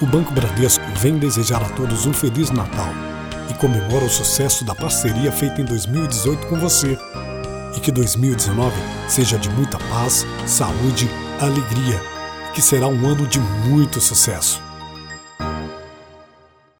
O Banco Bradesco vem desejar a todos um Feliz Natal e comemora o sucesso da parceria feita em 2018 com você. E que 2019 seja de muita paz, saúde, alegria, que será um ano de muito sucesso.